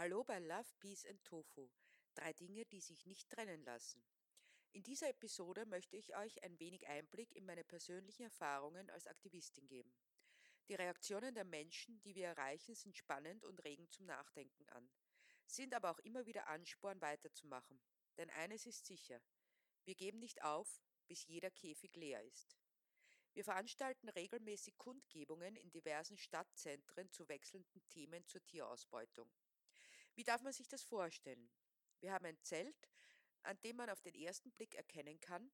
Hallo bei Love, Peace and Tofu. Drei Dinge, die sich nicht trennen lassen. In dieser Episode möchte ich euch ein wenig Einblick in meine persönlichen Erfahrungen als Aktivistin geben. Die Reaktionen der Menschen, die wir erreichen, sind spannend und regen zum Nachdenken an, sind aber auch immer wieder Ansporn weiterzumachen. Denn eines ist sicher, wir geben nicht auf, bis jeder Käfig leer ist. Wir veranstalten regelmäßig Kundgebungen in diversen Stadtzentren zu wechselnden Themen zur Tierausbeutung. Wie darf man sich das vorstellen? Wir haben ein Zelt, an dem man auf den ersten Blick erkennen kann,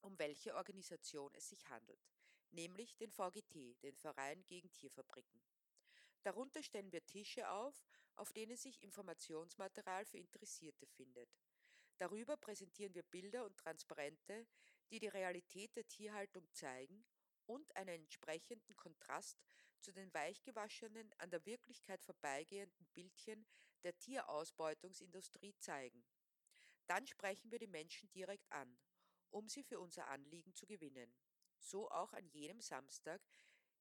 um welche Organisation es sich handelt, nämlich den VGT, den Verein gegen Tierfabriken. Darunter stellen wir Tische auf, auf denen sich Informationsmaterial für Interessierte findet. Darüber präsentieren wir Bilder und Transparente, die die Realität der Tierhaltung zeigen und einen entsprechenden Kontrast zu den weichgewaschenen, an der Wirklichkeit vorbeigehenden Bildchen der Tierausbeutungsindustrie zeigen. Dann sprechen wir die Menschen direkt an, um sie für unser Anliegen zu gewinnen. So auch an jenem Samstag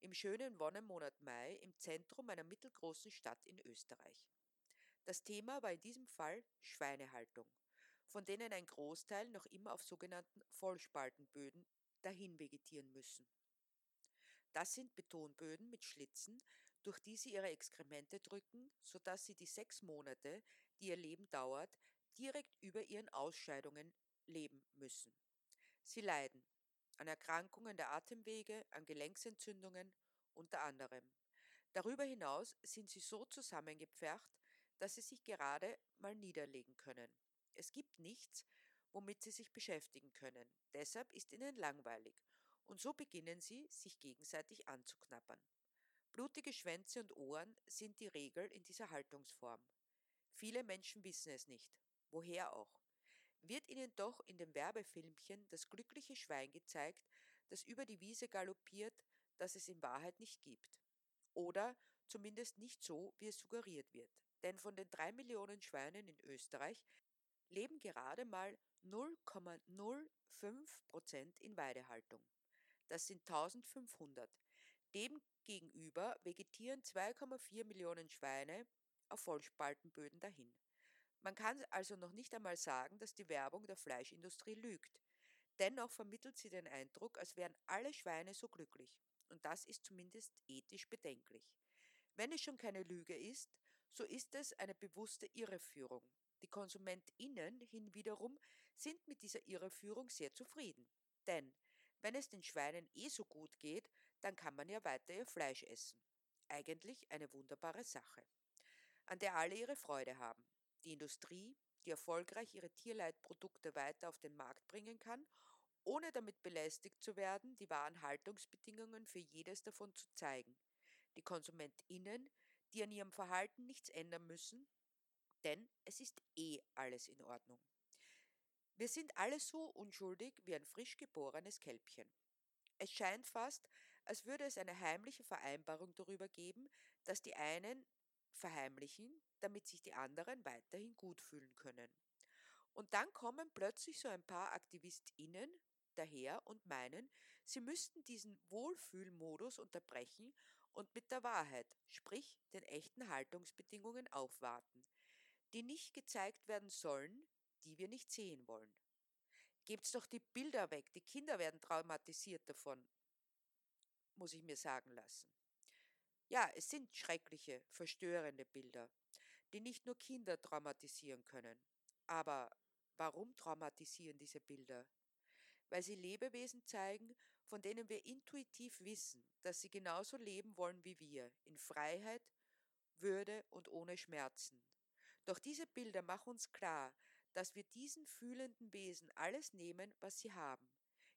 im schönen Wonnemonat Mai im Zentrum einer mittelgroßen Stadt in Österreich. Das Thema war in diesem Fall Schweinehaltung von denen ein Großteil noch immer auf sogenannten Vollspaltenböden dahin vegetieren müssen. Das sind Betonböden mit Schlitzen, durch die sie ihre Exkremente drücken, sodass sie die sechs Monate, die ihr Leben dauert, direkt über ihren Ausscheidungen leben müssen. Sie leiden an Erkrankungen der Atemwege, an Gelenksentzündungen unter anderem. Darüber hinaus sind sie so zusammengepfercht, dass sie sich gerade mal niederlegen können. Es gibt nichts, womit sie sich beschäftigen können. Deshalb ist ihnen langweilig. Und so beginnen sie, sich gegenseitig anzuknabbern. Blutige Schwänze und Ohren sind die Regel in dieser Haltungsform. Viele Menschen wissen es nicht. Woher auch? Wird ihnen doch in dem Werbefilmchen das glückliche Schwein gezeigt, das über die Wiese galoppiert, das es in Wahrheit nicht gibt. Oder zumindest nicht so, wie es suggeriert wird. Denn von den drei Millionen Schweinen in Österreich leben gerade mal 0,05 Prozent in Weidehaltung. Das sind 1500. Demgegenüber vegetieren 2,4 Millionen Schweine auf Vollspaltenböden dahin. Man kann also noch nicht einmal sagen, dass die Werbung der Fleischindustrie lügt. Dennoch vermittelt sie den Eindruck, als wären alle Schweine so glücklich. Und das ist zumindest ethisch bedenklich. Wenn es schon keine Lüge ist, so ist es eine bewusste Irreführung. Die KonsumentInnen hinwiederum sind mit dieser Irreführung sehr zufrieden. Denn wenn es den Schweinen eh so gut geht, dann kann man ja weiter ihr Fleisch essen. Eigentlich eine wunderbare Sache, an der alle ihre Freude haben. Die Industrie, die erfolgreich ihre Tierleitprodukte weiter auf den Markt bringen kann, ohne damit belästigt zu werden, die wahren Haltungsbedingungen für jedes davon zu zeigen. Die KonsumentInnen, die an ihrem Verhalten nichts ändern müssen, denn es ist eh alles in Ordnung. Wir sind alle so unschuldig wie ein frisch geborenes Kälbchen. Es scheint fast, als würde es eine heimliche Vereinbarung darüber geben, dass die einen verheimlichen, damit sich die anderen weiterhin gut fühlen können. Und dann kommen plötzlich so ein paar AktivistInnen daher und meinen, sie müssten diesen Wohlfühlmodus unterbrechen und mit der Wahrheit, sprich den echten Haltungsbedingungen aufwarten, die nicht gezeigt werden sollen, die wir nicht sehen wollen. Gebt's doch die Bilder weg, die Kinder werden traumatisiert davon, muss ich mir sagen lassen. Ja, es sind schreckliche, verstörende Bilder, die nicht nur Kinder traumatisieren können. Aber warum traumatisieren diese Bilder? Weil sie Lebewesen zeigen, von denen wir intuitiv wissen, dass sie genauso leben wollen wie wir, in Freiheit, Würde und ohne Schmerzen, doch diese Bilder machen uns klar, dass wir diesen fühlenden Wesen alles nehmen, was sie haben.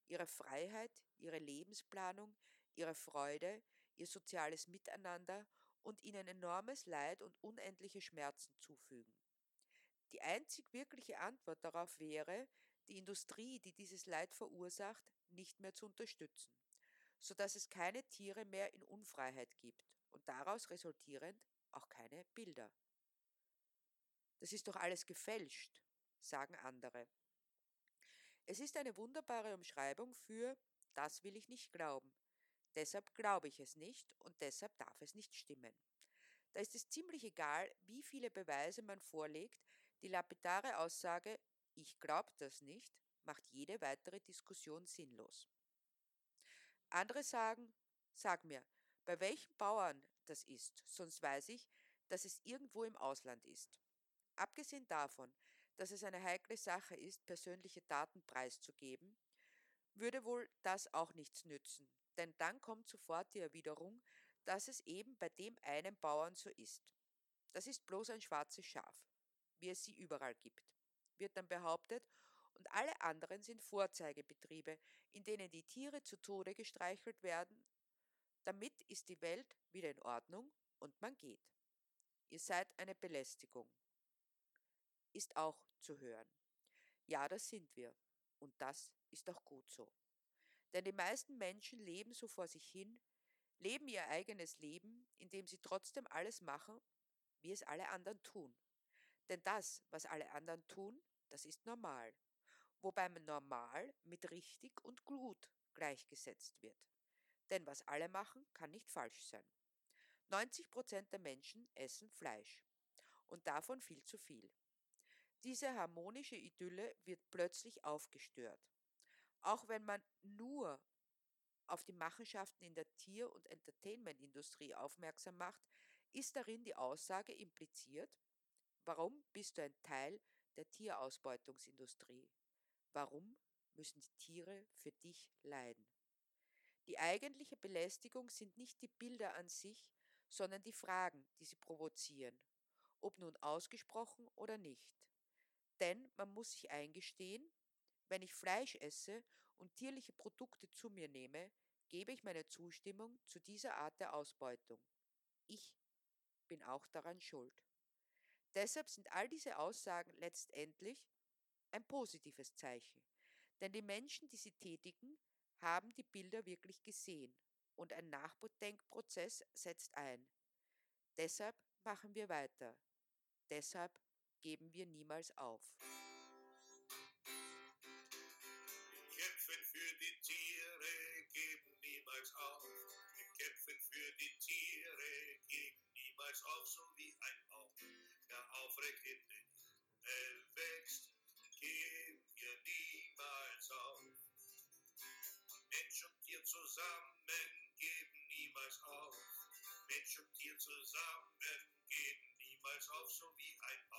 Ihre Freiheit, ihre Lebensplanung, ihre Freude, ihr soziales Miteinander und ihnen enormes Leid und unendliche Schmerzen zufügen. Die einzig wirkliche Antwort darauf wäre, die Industrie, die dieses Leid verursacht, nicht mehr zu unterstützen, so dass es keine Tiere mehr in Unfreiheit gibt und daraus resultierend auch keine Bilder. Das ist doch alles gefälscht, sagen andere. Es ist eine wunderbare Umschreibung für das will ich nicht glauben. Deshalb glaube ich es nicht und deshalb darf es nicht stimmen. Da ist es ziemlich egal, wie viele Beweise man vorlegt, die lapidare Aussage Ich glaub das nicht macht jede weitere Diskussion sinnlos. Andere sagen, sag mir, bei welchen Bauern das ist, sonst weiß ich, dass es irgendwo im Ausland ist. Abgesehen davon, dass es eine heikle Sache ist, persönliche Daten preiszugeben, würde wohl das auch nichts nützen, denn dann kommt sofort die Erwiderung, dass es eben bei dem einen Bauern so ist. Das ist bloß ein schwarzes Schaf, wie es sie überall gibt, wird dann behauptet, und alle anderen sind Vorzeigebetriebe, in denen die Tiere zu Tode gestreichelt werden. Damit ist die Welt wieder in Ordnung und man geht. Ihr seid eine Belästigung. Ist auch zu hören. Ja, das sind wir. Und das ist auch gut so. Denn die meisten Menschen leben so vor sich hin, leben ihr eigenes Leben, indem sie trotzdem alles machen, wie es alle anderen tun. Denn das, was alle anderen tun, das ist normal wobei man normal mit richtig und gut gleichgesetzt wird. Denn was alle machen, kann nicht falsch sein. 90 Prozent der Menschen essen Fleisch und davon viel zu viel. Diese harmonische Idylle wird plötzlich aufgestört. Auch wenn man nur auf die Machenschaften in der Tier- und Entertainmentindustrie aufmerksam macht, ist darin die Aussage impliziert, warum bist du ein Teil der Tierausbeutungsindustrie? Warum müssen die Tiere für dich leiden? Die eigentliche Belästigung sind nicht die Bilder an sich, sondern die Fragen, die sie provozieren, ob nun ausgesprochen oder nicht. Denn man muss sich eingestehen, wenn ich Fleisch esse und tierliche Produkte zu mir nehme, gebe ich meine Zustimmung zu dieser Art der Ausbeutung. Ich bin auch daran schuld. Deshalb sind all diese Aussagen letztendlich ein positives Zeichen. Denn die Menschen, die sie tätigen, haben die Bilder wirklich gesehen und ein Nachdenkprozess setzt ein. Deshalb machen wir weiter. Deshalb geben wir niemals auf. Zusammen geben niemals auf. Mensch und Tier zusammen geben niemals auf, so wie ein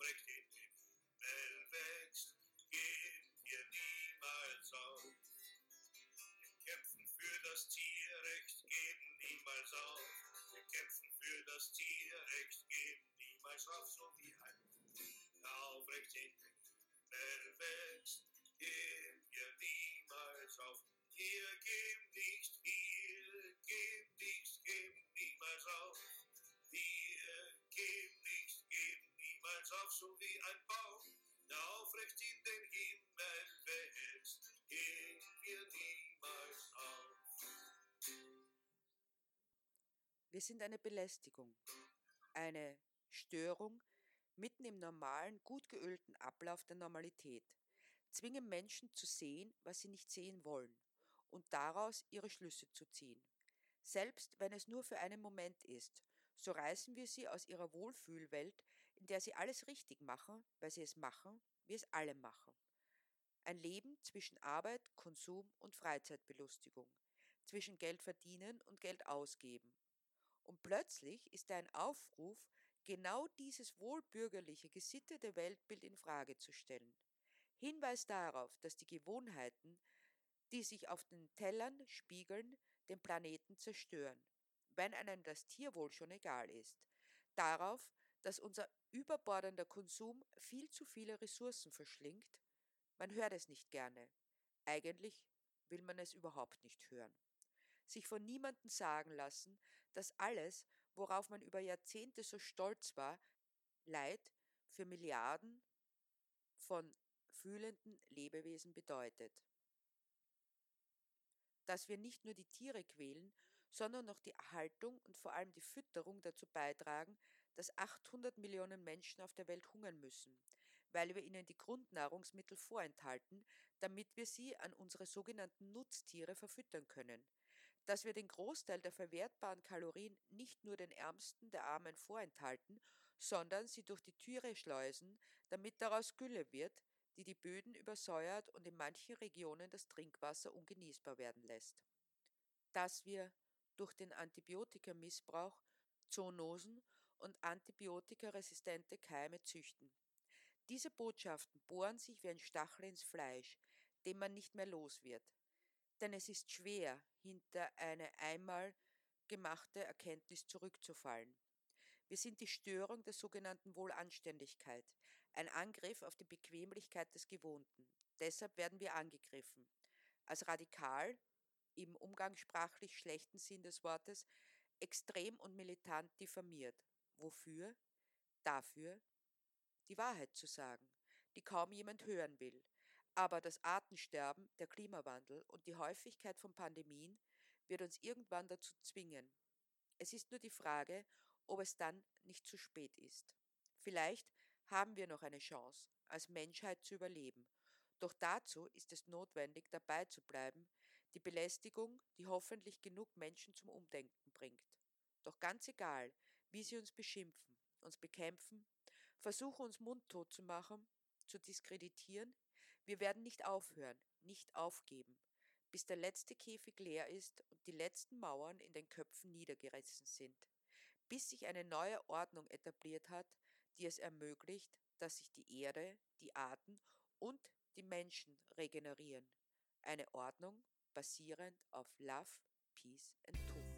der aufrecht Wir sind eine Belästigung, eine Störung mitten im normalen, gut geölten Ablauf der Normalität, zwingen Menschen zu sehen, was sie nicht sehen wollen und daraus ihre Schlüsse zu ziehen. Selbst wenn es nur für einen Moment ist, so reißen wir sie aus ihrer Wohlfühlwelt, in der sie alles richtig machen, weil sie es machen, wie es alle machen. Ein Leben zwischen Arbeit, Konsum und Freizeitbelustigung, zwischen Geld verdienen und Geld ausgeben. Und plötzlich ist ein Aufruf, genau dieses wohlbürgerliche, gesittete Weltbild in Frage zu stellen. Hinweis darauf, dass die Gewohnheiten, die sich auf den Tellern spiegeln, den Planeten zerstören, wenn einem das Tierwohl schon egal ist. Darauf, dass unser überbordender Konsum viel zu viele Ressourcen verschlingt. Man hört es nicht gerne. Eigentlich will man es überhaupt nicht hören. Sich von niemandem sagen lassen, dass alles, worauf man über Jahrzehnte so stolz war, Leid für Milliarden von fühlenden Lebewesen bedeutet. Dass wir nicht nur die Tiere quälen, sondern noch die Erhaltung und vor allem die Fütterung dazu beitragen, dass 800 Millionen Menschen auf der Welt hungern müssen, weil wir ihnen die Grundnahrungsmittel vorenthalten, damit wir sie an unsere sogenannten Nutztiere verfüttern können, dass wir den Großteil der verwertbaren Kalorien nicht nur den Ärmsten der Armen vorenthalten, sondern sie durch die Türe schleusen, damit daraus Gülle wird, die die Böden übersäuert und in manchen Regionen das Trinkwasser ungenießbar werden lässt. Dass wir durch den Antibiotikamissbrauch Zoonosen und antibiotikaresistente Keime züchten. Diese Botschaften bohren sich wie ein Stachel ins Fleisch, den man nicht mehr los wird. Denn es ist schwer, hinter eine einmal gemachte Erkenntnis zurückzufallen. Wir sind die Störung der sogenannten Wohlanständigkeit, ein Angriff auf die Bequemlichkeit des Gewohnten. Deshalb werden wir angegriffen. Als radikal, im umgangssprachlich schlechten Sinn des Wortes, extrem und militant diffamiert. Wofür? Dafür, die Wahrheit zu sagen, die kaum jemand hören will. Aber das Artensterben, der Klimawandel und die Häufigkeit von Pandemien wird uns irgendwann dazu zwingen. Es ist nur die Frage, ob es dann nicht zu spät ist. Vielleicht haben wir noch eine Chance, als Menschheit zu überleben. Doch dazu ist es notwendig, dabei zu bleiben, die Belästigung, die hoffentlich genug Menschen zum Umdenken bringt. Doch ganz egal, wie sie uns beschimpfen, uns bekämpfen, versuchen uns mundtot zu machen, zu diskreditieren, wir werden nicht aufhören, nicht aufgeben, bis der letzte Käfig leer ist und die letzten Mauern in den Köpfen niedergerissen sind, bis sich eine neue Ordnung etabliert hat, die es ermöglicht, dass sich die Erde, die Arten und die Menschen regenerieren. Eine Ordnung basierend auf Love, Peace and Truth.